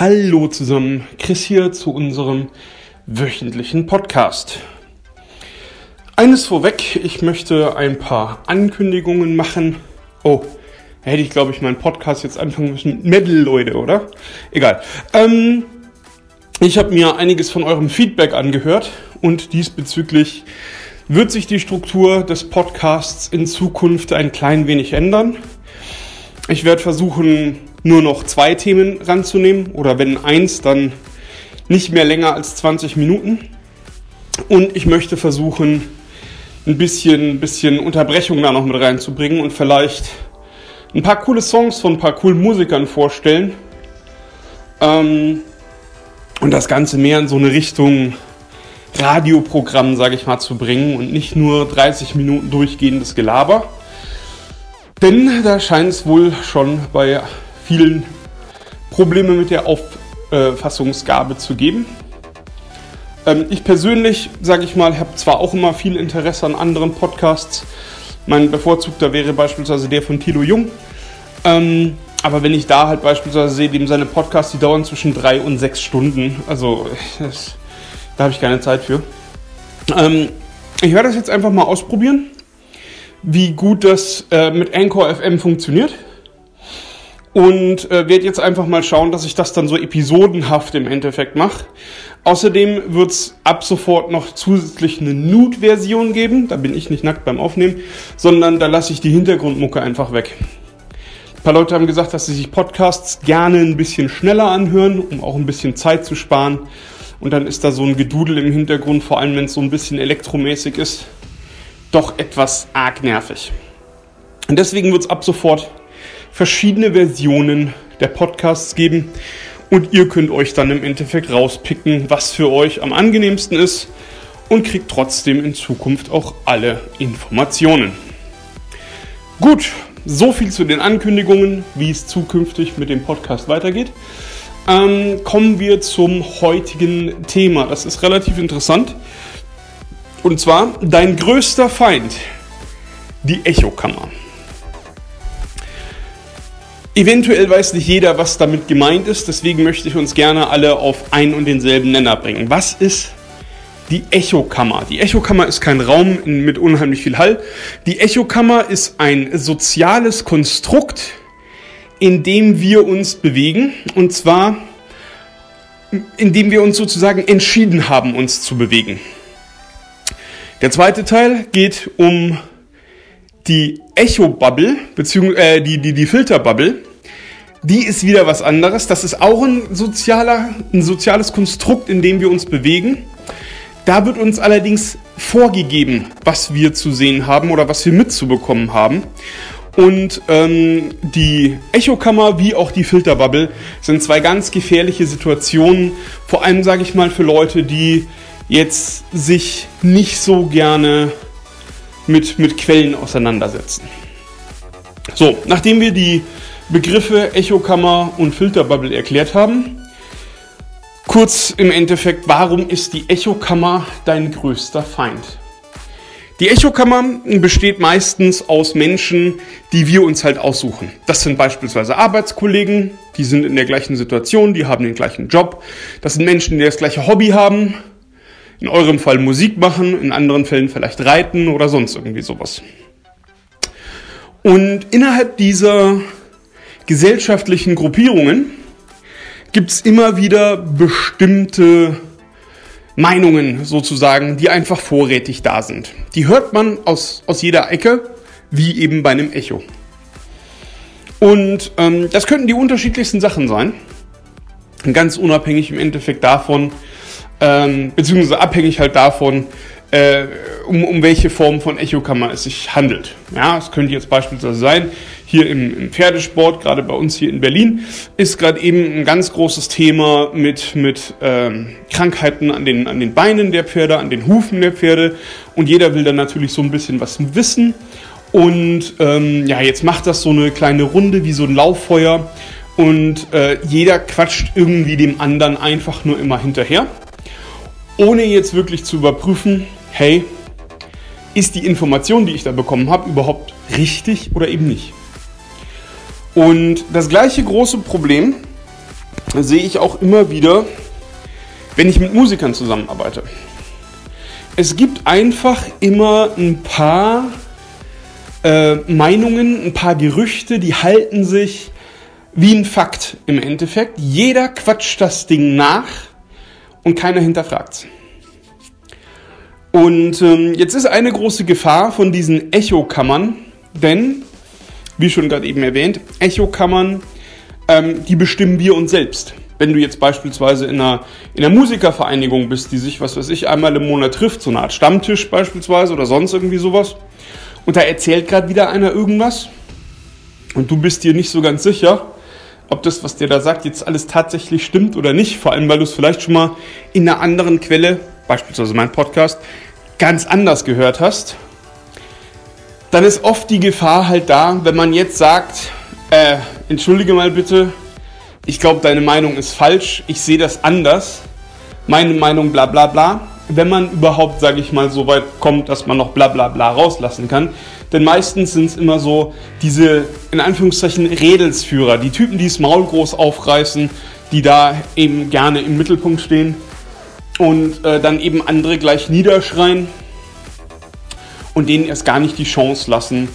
Hallo zusammen, Chris hier zu unserem wöchentlichen Podcast. Eines vorweg, ich möchte ein paar Ankündigungen machen. Oh, hätte ich glaube ich meinen Podcast jetzt anfangen müssen mit Metal, Leute, oder? Egal. Ähm, ich habe mir einiges von eurem Feedback angehört und diesbezüglich wird sich die Struktur des Podcasts in Zukunft ein klein wenig ändern. Ich werde versuchen, nur noch zwei Themen ranzunehmen oder wenn eins, dann nicht mehr länger als 20 Minuten. Und ich möchte versuchen, ein bisschen, bisschen Unterbrechung da noch mit reinzubringen und vielleicht ein paar coole Songs von ein paar coolen Musikern vorstellen. Ähm, und das Ganze mehr in so eine Richtung Radioprogramm, sage ich mal, zu bringen und nicht nur 30 Minuten durchgehendes Gelaber. Denn da scheint es wohl schon bei vielen Probleme mit der Auffassungsgabe zu geben. Ähm, ich persönlich, sage ich mal, habe zwar auch immer viel Interesse an anderen Podcasts. Mein bevorzugter wäre beispielsweise der von Thilo Jung. Ähm, aber wenn ich da halt beispielsweise sehe, dem seine Podcasts, die dauern zwischen drei und sechs Stunden. Also das, da habe ich keine Zeit für. Ähm, ich werde das jetzt einfach mal ausprobieren, wie gut das äh, mit Anchor FM funktioniert und äh, werde jetzt einfach mal schauen, dass ich das dann so episodenhaft im Endeffekt mache. Außerdem wird es ab sofort noch zusätzlich eine Nude-Version geben. Da bin ich nicht nackt beim Aufnehmen, sondern da lasse ich die Hintergrundmucke einfach weg. Ein paar Leute haben gesagt, dass sie sich Podcasts gerne ein bisschen schneller anhören, um auch ein bisschen Zeit zu sparen. Und dann ist da so ein Gedudel im Hintergrund, vor allem wenn es so ein bisschen elektromäßig ist, doch etwas arg nervig. Und deswegen wird es ab sofort verschiedene Versionen der Podcasts geben und ihr könnt euch dann im Endeffekt rauspicken, was für euch am angenehmsten ist und kriegt trotzdem in Zukunft auch alle Informationen. Gut, so viel zu den Ankündigungen, wie es zukünftig mit dem Podcast weitergeht. Ähm, kommen wir zum heutigen Thema. Das ist relativ interessant. Und zwar dein größter Feind, die Echokammer. Eventuell weiß nicht jeder, was damit gemeint ist, deswegen möchte ich uns gerne alle auf einen und denselben Nenner bringen. Was ist die Echokammer? Die Echokammer ist kein Raum mit unheimlich viel Hall. Die Echokammer ist ein soziales Konstrukt, in dem wir uns bewegen und zwar in dem wir uns sozusagen entschieden haben, uns zu bewegen. Der zweite Teil geht um die Echo-Bubble, beziehungsweise äh, die, die, die Filter-Bubble die ist wieder was anderes. Das ist auch ein, sozialer, ein soziales Konstrukt, in dem wir uns bewegen. Da wird uns allerdings vorgegeben, was wir zu sehen haben oder was wir mitzubekommen haben. Und ähm, die Echokammer wie auch die Filterbubble sind zwei ganz gefährliche Situationen. Vor allem sage ich mal für Leute, die jetzt sich nicht so gerne mit, mit Quellen auseinandersetzen. So, nachdem wir die Begriffe Echokammer und Filterbubble erklärt haben. Kurz im Endeffekt, warum ist die Echokammer dein größter Feind? Die Echokammer besteht meistens aus Menschen, die wir uns halt aussuchen. Das sind beispielsweise Arbeitskollegen, die sind in der gleichen Situation, die haben den gleichen Job. Das sind Menschen, die das gleiche Hobby haben. In eurem Fall Musik machen, in anderen Fällen vielleicht reiten oder sonst irgendwie sowas. Und innerhalb dieser gesellschaftlichen Gruppierungen gibt es immer wieder bestimmte Meinungen sozusagen, die einfach vorrätig da sind. Die hört man aus, aus jeder Ecke, wie eben bei einem Echo. Und ähm, das könnten die unterschiedlichsten Sachen sein. Ganz unabhängig im Endeffekt davon, ähm, beziehungsweise abhängig halt davon, äh, um, um welche Form von Echokammer es sich handelt. Ja, es könnte jetzt beispielsweise sein, hier im, im Pferdesport, gerade bei uns hier in Berlin, ist gerade eben ein ganz großes Thema mit, mit ähm, Krankheiten an den, an den Beinen der Pferde, an den Hufen der Pferde. Und jeder will dann natürlich so ein bisschen was wissen. Und ähm, ja, jetzt macht das so eine kleine Runde wie so ein Lauffeuer. Und äh, jeder quatscht irgendwie dem anderen einfach nur immer hinterher. Ohne jetzt wirklich zu überprüfen, hey, ist die Information, die ich da bekommen habe, überhaupt richtig oder eben nicht? Und das gleiche große Problem sehe ich auch immer wieder, wenn ich mit Musikern zusammenarbeite. Es gibt einfach immer ein paar äh, Meinungen, ein paar Gerüchte, die halten sich wie ein Fakt im Endeffekt. Jeder quatscht das Ding nach und keiner hinterfragt's. Und ähm, jetzt ist eine große Gefahr von diesen Echokammern, denn, wie schon gerade eben erwähnt, Echokammern, ähm, die bestimmen wir uns selbst. Wenn du jetzt beispielsweise in einer, in einer Musikervereinigung bist, die sich, was weiß ich, einmal im Monat trifft, so eine Art Stammtisch beispielsweise oder sonst irgendwie sowas, und da erzählt gerade wieder einer irgendwas und du bist dir nicht so ganz sicher, ob das, was der da sagt, jetzt alles tatsächlich stimmt oder nicht, vor allem weil du es vielleicht schon mal in einer anderen Quelle, beispielsweise mein Podcast, ganz anders gehört hast, dann ist oft die Gefahr halt da, wenn man jetzt sagt, äh, entschuldige mal bitte, ich glaube, deine Meinung ist falsch, ich sehe das anders, meine Meinung bla bla bla, wenn man überhaupt, sage ich mal, so weit kommt, dass man noch bla bla bla rauslassen kann. Denn meistens sind es immer so diese, in Anführungszeichen, Redelsführer, die Typen, die das Maul groß aufreißen, die da eben gerne im Mittelpunkt stehen und äh, dann eben andere gleich niederschreien und denen erst gar nicht die Chance lassen,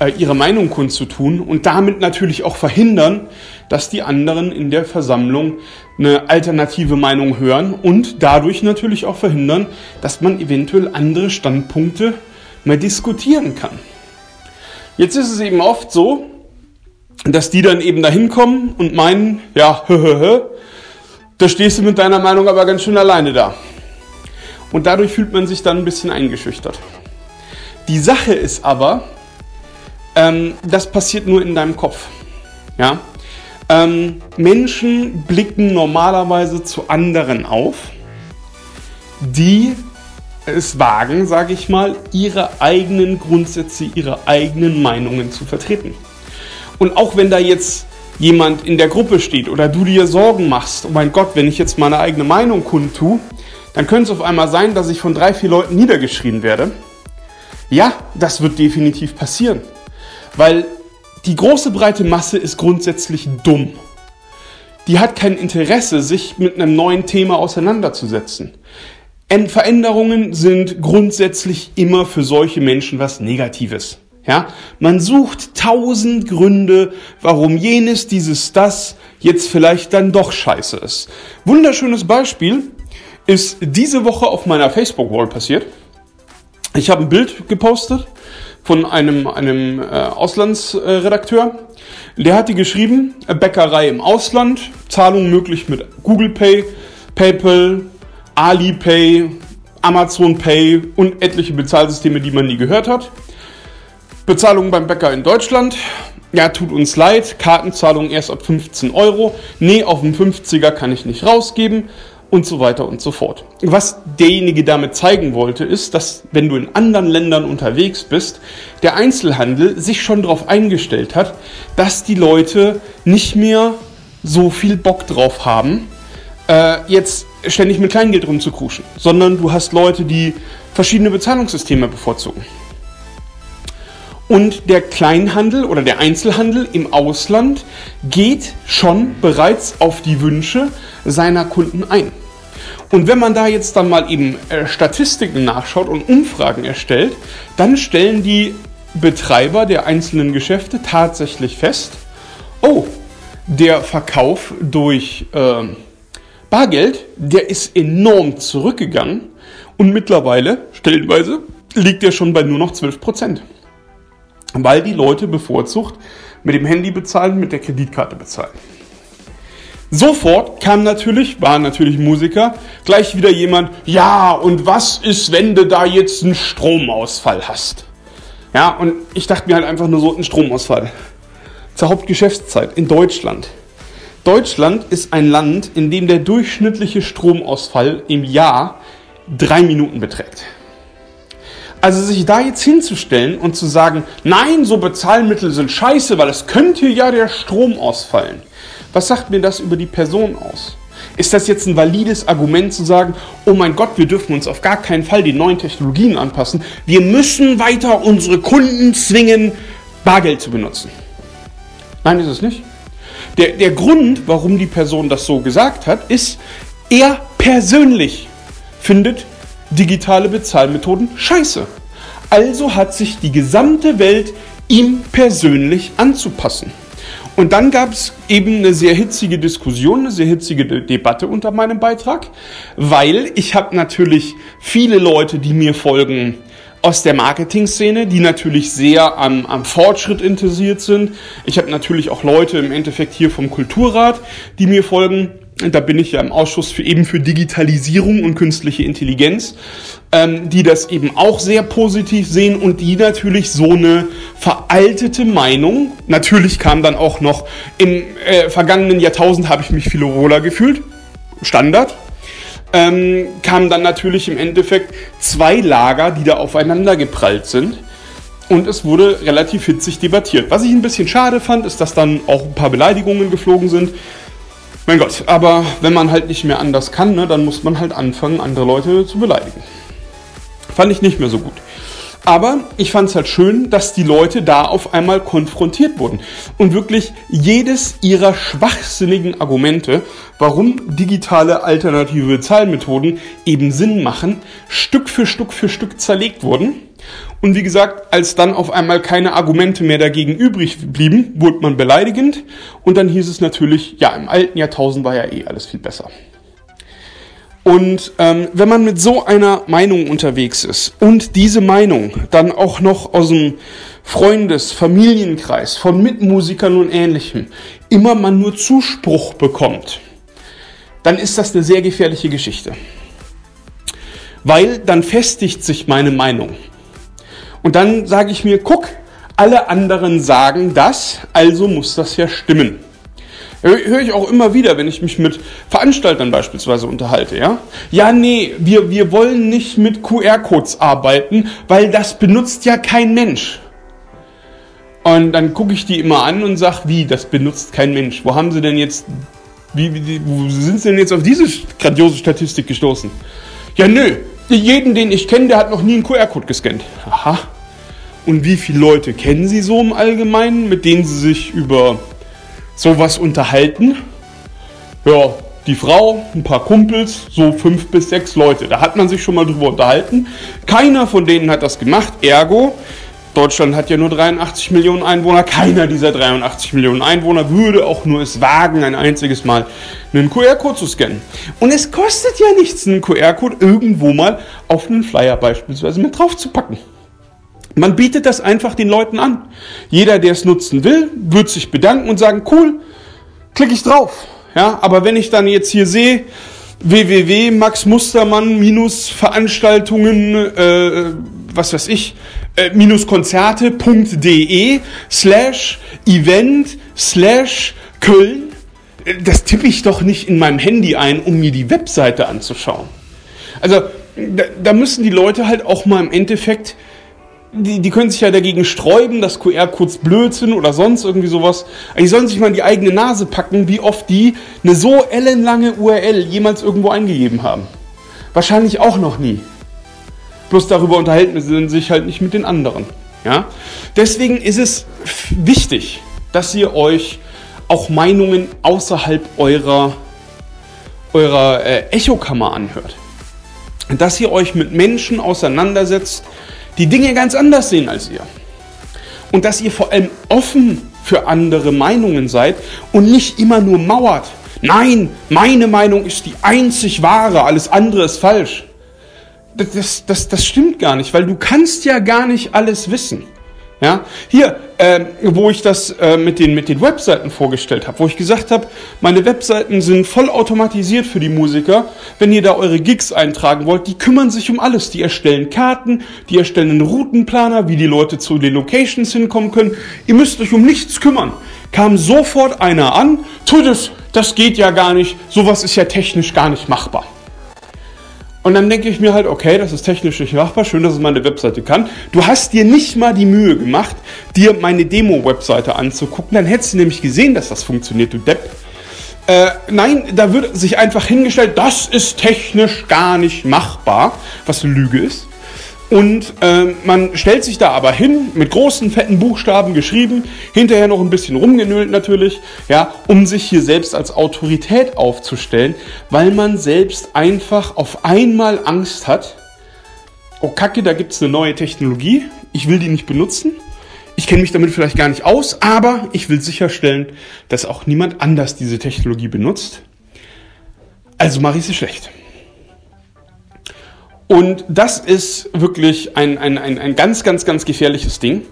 äh, ihre Meinung kundzutun und damit natürlich auch verhindern, dass die anderen in der Versammlung eine alternative Meinung hören und dadurch natürlich auch verhindern, dass man eventuell andere Standpunkte mal diskutieren kann. Jetzt ist es eben oft so, dass die dann eben dahin kommen und meinen, ja, da stehst du mit deiner Meinung aber ganz schön alleine da. Und dadurch fühlt man sich dann ein bisschen eingeschüchtert. Die Sache ist aber, ähm, das passiert nur in deinem Kopf. Ja? Ähm, Menschen blicken normalerweise zu anderen auf, die es wagen, sage ich mal, ihre eigenen Grundsätze, ihre eigenen Meinungen zu vertreten. Und auch wenn da jetzt jemand in der Gruppe steht oder du dir Sorgen machst, oh mein Gott, wenn ich jetzt meine eigene Meinung kundtue, dann könnte es auf einmal sein, dass ich von drei, vier Leuten niedergeschrien werde. Ja, das wird definitiv passieren. Weil die große breite Masse ist grundsätzlich dumm. Die hat kein Interesse, sich mit einem neuen Thema auseinanderzusetzen. Veränderungen sind grundsätzlich immer für solche Menschen was Negatives. Ja, man sucht tausend Gründe, warum jenes, dieses, das jetzt vielleicht dann doch scheiße ist. Wunderschönes Beispiel ist diese Woche auf meiner Facebook-Wall passiert. Ich habe ein Bild gepostet von einem, einem äh, Auslandsredakteur. Der hatte geschrieben, Bäckerei im Ausland, Zahlung möglich mit Google Pay, PayPal, Alipay, Amazon Pay und etliche Bezahlsysteme, die man nie gehört hat. Bezahlung beim Bäcker in Deutschland. Ja, tut uns leid. Kartenzahlung erst ab 15 Euro. Nee, auf dem 50er kann ich nicht rausgeben. Und so weiter und so fort. Was derjenige damit zeigen wollte, ist, dass wenn du in anderen Ländern unterwegs bist, der Einzelhandel sich schon darauf eingestellt hat, dass die Leute nicht mehr so viel Bock drauf haben, äh, jetzt ständig mit Kleingeld rumzukruschen, sondern du hast Leute, die verschiedene Bezahlungssysteme bevorzugen. Und der Kleinhandel oder der Einzelhandel im Ausland geht schon bereits auf die Wünsche seiner Kunden ein. Und wenn man da jetzt dann mal eben äh, Statistiken nachschaut und Umfragen erstellt, dann stellen die Betreiber der einzelnen Geschäfte tatsächlich fest, oh, der Verkauf durch äh, Bargeld, der ist enorm zurückgegangen und mittlerweile, stellenweise, liegt er schon bei nur noch 12 Prozent weil die Leute bevorzugt mit dem Handy bezahlen, mit der Kreditkarte bezahlen. Sofort kam natürlich, war natürlich Musiker, gleich wieder jemand, ja, und was ist, wenn du da jetzt einen Stromausfall hast? Ja, und ich dachte mir halt einfach nur so, ein Stromausfall. Zur Hauptgeschäftszeit in Deutschland. Deutschland ist ein Land, in dem der durchschnittliche Stromausfall im Jahr drei Minuten beträgt. Also sich da jetzt hinzustellen und zu sagen, nein, so Bezahlmittel sind scheiße, weil es könnte ja der Strom ausfallen. Was sagt mir das über die Person aus? Ist das jetzt ein valides Argument zu sagen, oh mein Gott, wir dürfen uns auf gar keinen Fall den neuen Technologien anpassen. Wir müssen weiter unsere Kunden zwingen, Bargeld zu benutzen. Nein, ist es nicht. Der, der Grund, warum die Person das so gesagt hat, ist, er persönlich findet digitale Bezahlmethoden scheiße. Also hat sich die gesamte Welt ihm persönlich anzupassen. Und dann gab es eben eine sehr hitzige Diskussion, eine sehr hitzige De Debatte unter meinem Beitrag, weil ich habe natürlich viele Leute, die mir folgen, aus der Marketing-Szene, die natürlich sehr am, am Fortschritt interessiert sind. Ich habe natürlich auch Leute im Endeffekt hier vom Kulturrat, die mir folgen. Da bin ich ja im Ausschuss für eben für Digitalisierung und künstliche Intelligenz, ähm, die das eben auch sehr positiv sehen und die natürlich so eine veraltete Meinung, natürlich kam dann auch noch im äh, vergangenen Jahrtausend habe ich mich viel wohler gefühlt, Standard, ähm, kamen dann natürlich im Endeffekt zwei Lager, die da aufeinander geprallt sind. Und es wurde relativ hitzig debattiert. Was ich ein bisschen schade fand, ist, dass dann auch ein paar Beleidigungen geflogen sind. Mein Gott, aber wenn man halt nicht mehr anders kann, ne, dann muss man halt anfangen, andere Leute zu beleidigen. Fand ich nicht mehr so gut. Aber ich fand es halt schön, dass die Leute da auf einmal konfrontiert wurden und wirklich jedes ihrer schwachsinnigen Argumente, warum digitale alternative Zahlmethoden eben Sinn machen, Stück für Stück für Stück zerlegt wurden. Und wie gesagt, als dann auf einmal keine Argumente mehr dagegen übrig blieben, wurde man beleidigend und dann hieß es natürlich, ja, im alten Jahrtausend war ja eh alles viel besser. Und ähm, wenn man mit so einer Meinung unterwegs ist und diese Meinung dann auch noch aus dem Freundes-, Familienkreis, von Mitmusikern und Ähnlichem immer man nur Zuspruch bekommt, dann ist das eine sehr gefährliche Geschichte. Weil dann festigt sich meine Meinung. Und dann sage ich mir, guck, alle anderen sagen das, also muss das ja stimmen. Höre ich auch immer wieder, wenn ich mich mit Veranstaltern beispielsweise unterhalte, ja? Ja, nee, wir, wir wollen nicht mit QR-Codes arbeiten, weil das benutzt ja kein Mensch. Und dann gucke ich die immer an und sage, wie, das benutzt kein Mensch. Wo haben sie denn jetzt, wie, wie, wo sind sie denn jetzt auf diese grandiose Statistik gestoßen? Ja, nö, jeden, den ich kenne, der hat noch nie einen QR-Code gescannt. Aha. Und wie viele Leute kennen Sie so im Allgemeinen, mit denen Sie sich über sowas unterhalten. Ja, die Frau, ein paar Kumpels, so fünf bis sechs Leute. Da hat man sich schon mal drüber unterhalten. Keiner von denen hat das gemacht. Ergo, Deutschland hat ja nur 83 Millionen Einwohner. Keiner dieser 83 Millionen Einwohner würde auch nur es wagen, ein einziges Mal einen QR-Code zu scannen. Und es kostet ja nichts, einen QR-Code irgendwo mal auf einen Flyer beispielsweise mit drauf zu packen. Man bietet das einfach den Leuten an. Jeder, der es nutzen will, wird sich bedanken und sagen, cool, klicke ich drauf. Ja, aber wenn ich dann jetzt hier sehe, www Max Mustermann minus Veranstaltungen, äh, was weiß ich, äh, Konzerte.de slash Event slash Köln, äh, das tippe ich doch nicht in meinem Handy ein, um mir die Webseite anzuschauen. Also da, da müssen die Leute halt auch mal im Endeffekt die, die können sich ja dagegen sträuben, dass QR-Codes blöd sind oder sonst irgendwie sowas. Die sollen sich mal in die eigene Nase packen, wie oft die eine so ellenlange URL jemals irgendwo eingegeben haben. Wahrscheinlich auch noch nie. Bloß darüber unterhalten sie sich halt nicht mit den anderen. Ja? Deswegen ist es wichtig, dass ihr euch auch Meinungen außerhalb eurer, eurer äh, Echokammer anhört. Dass ihr euch mit Menschen auseinandersetzt, die Dinge ganz anders sehen als ihr. Und dass ihr vor allem offen für andere Meinungen seid und nicht immer nur mauert. Nein, meine Meinung ist die einzig wahre, alles andere ist falsch. Das, das, das stimmt gar nicht, weil du kannst ja gar nicht alles wissen. Ja, hier, äh, wo ich das äh, mit, den, mit den Webseiten vorgestellt habe, wo ich gesagt habe, meine Webseiten sind voll automatisiert für die Musiker. Wenn ihr da eure Gigs eintragen wollt, die kümmern sich um alles. Die erstellen Karten, die erstellen einen Routenplaner, wie die Leute zu den Locations hinkommen können. Ihr müsst euch um nichts kümmern. Kam sofort einer an, tut es, das geht ja gar nicht, sowas ist ja technisch gar nicht machbar. Und dann denke ich mir halt, okay, das ist technisch nicht machbar, schön, dass es meine Webseite kann. Du hast dir nicht mal die Mühe gemacht, dir meine Demo-Webseite anzugucken. Dann hättest du nämlich gesehen, dass das funktioniert, du Depp. Äh, nein, da wird sich einfach hingestellt, das ist technisch gar nicht machbar, was eine Lüge ist. Und äh, man stellt sich da aber hin, mit großen, fetten Buchstaben geschrieben, hinterher noch ein bisschen rumgenölt natürlich, ja, um sich hier selbst als Autorität aufzustellen, weil man selbst einfach auf einmal Angst hat, oh Kacke, da gibt's eine neue Technologie, ich will die nicht benutzen, ich kenne mich damit vielleicht gar nicht aus, aber ich will sicherstellen, dass auch niemand anders diese Technologie benutzt. Also mache ich sie schlecht. Und das ist wirklich ein, ein, ein, ein ganz, ganz, ganz gefährliches Ding.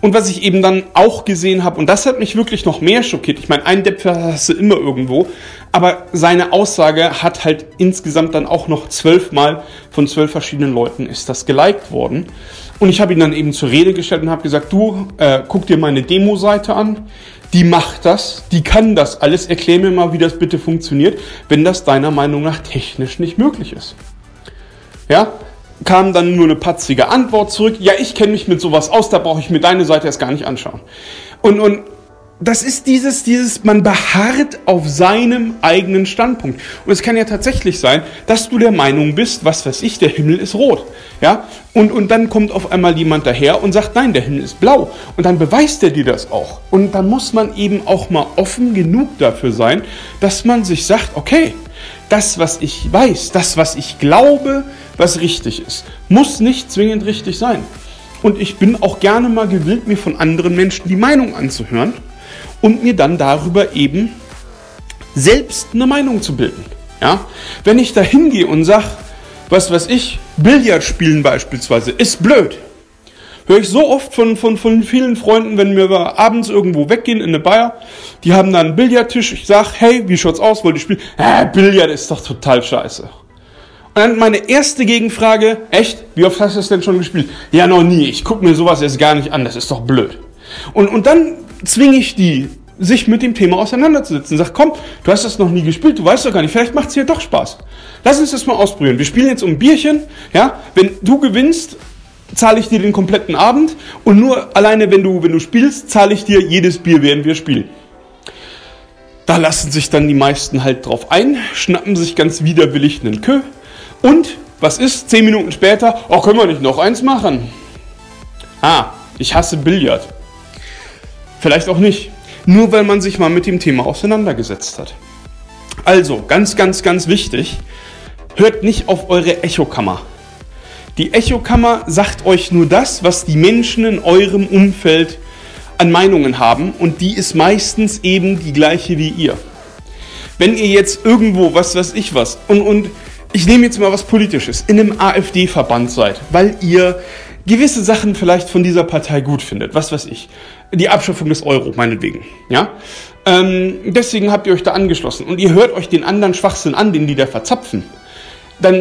Und was ich eben dann auch gesehen habe, und das hat mich wirklich noch mehr schockiert. Ich meine, einen Depp hast du immer irgendwo, aber seine Aussage hat halt insgesamt dann auch noch zwölfmal von zwölf verschiedenen Leuten ist das geliked worden. Und ich habe ihn dann eben zur Rede gestellt und habe gesagt, du, äh, guck dir meine Demo-Seite an. Die macht das, die kann das alles. Erklär mir mal, wie das bitte funktioniert, wenn das deiner Meinung nach technisch nicht möglich ist. Ja, kam dann nur eine patzige Antwort zurück. Ja, ich kenne mich mit sowas aus, da brauche ich mir deine Seite erst gar nicht anschauen. Und, und das ist dieses, dieses, man beharrt auf seinem eigenen Standpunkt. Und es kann ja tatsächlich sein, dass du der Meinung bist, was weiß ich, der Himmel ist rot. Ja? Und, und dann kommt auf einmal jemand daher und sagt, nein, der Himmel ist blau. Und dann beweist er dir das auch. Und dann muss man eben auch mal offen genug dafür sein, dass man sich sagt, okay, das, was ich weiß, das, was ich glaube, was richtig ist, muss nicht zwingend richtig sein. Und ich bin auch gerne mal gewillt, mir von anderen Menschen die Meinung anzuhören und mir dann darüber eben selbst eine Meinung zu bilden. Ja? Wenn ich da hingehe und sage, was weiß ich, Billard spielen beispielsweise, ist blöd. Höre ich so oft von, von, von vielen Freunden, wenn wir abends irgendwo weggehen in eine Bar, die haben da einen Billardtisch, ich sage, hey, wie schaut's aus, wollt ihr spielen? Äh, Billard ist doch total scheiße. Dann meine erste Gegenfrage, echt, wie oft hast du das denn schon gespielt? Ja, noch nie, ich gucke mir sowas jetzt gar nicht an, das ist doch blöd. Und, und dann zwinge ich die, sich mit dem Thema auseinanderzusetzen. Sag, komm, du hast das noch nie gespielt, du weißt doch gar nicht, vielleicht macht es dir doch Spaß. Lass uns das mal ausprobieren. Wir spielen jetzt um ein Bierchen, ja, wenn du gewinnst, zahle ich dir den kompletten Abend und nur alleine, wenn du, wenn du spielst, zahle ich dir jedes Bier, während wir spielen. Da lassen sich dann die meisten halt drauf ein, schnappen sich ganz widerwillig einen Kö und was ist? Zehn Minuten später, oh, können wir nicht noch eins machen? Ah, ich hasse Billard. Vielleicht auch nicht. Nur weil man sich mal mit dem Thema auseinandergesetzt hat. Also, ganz, ganz, ganz wichtig, hört nicht auf eure Echokammer. Die Echokammer sagt euch nur das, was die Menschen in eurem Umfeld an Meinungen haben und die ist meistens eben die gleiche wie ihr. Wenn ihr jetzt irgendwo, was weiß ich was, und, und ich nehme jetzt mal was Politisches, in einem AfD-Verband seid, weil ihr gewisse Sachen vielleicht von dieser Partei gut findet, was weiß ich, die Abschaffung des Euro meinetwegen, ja, ähm, deswegen habt ihr euch da angeschlossen. Und ihr hört euch den anderen Schwachsinn an, den die da verzapfen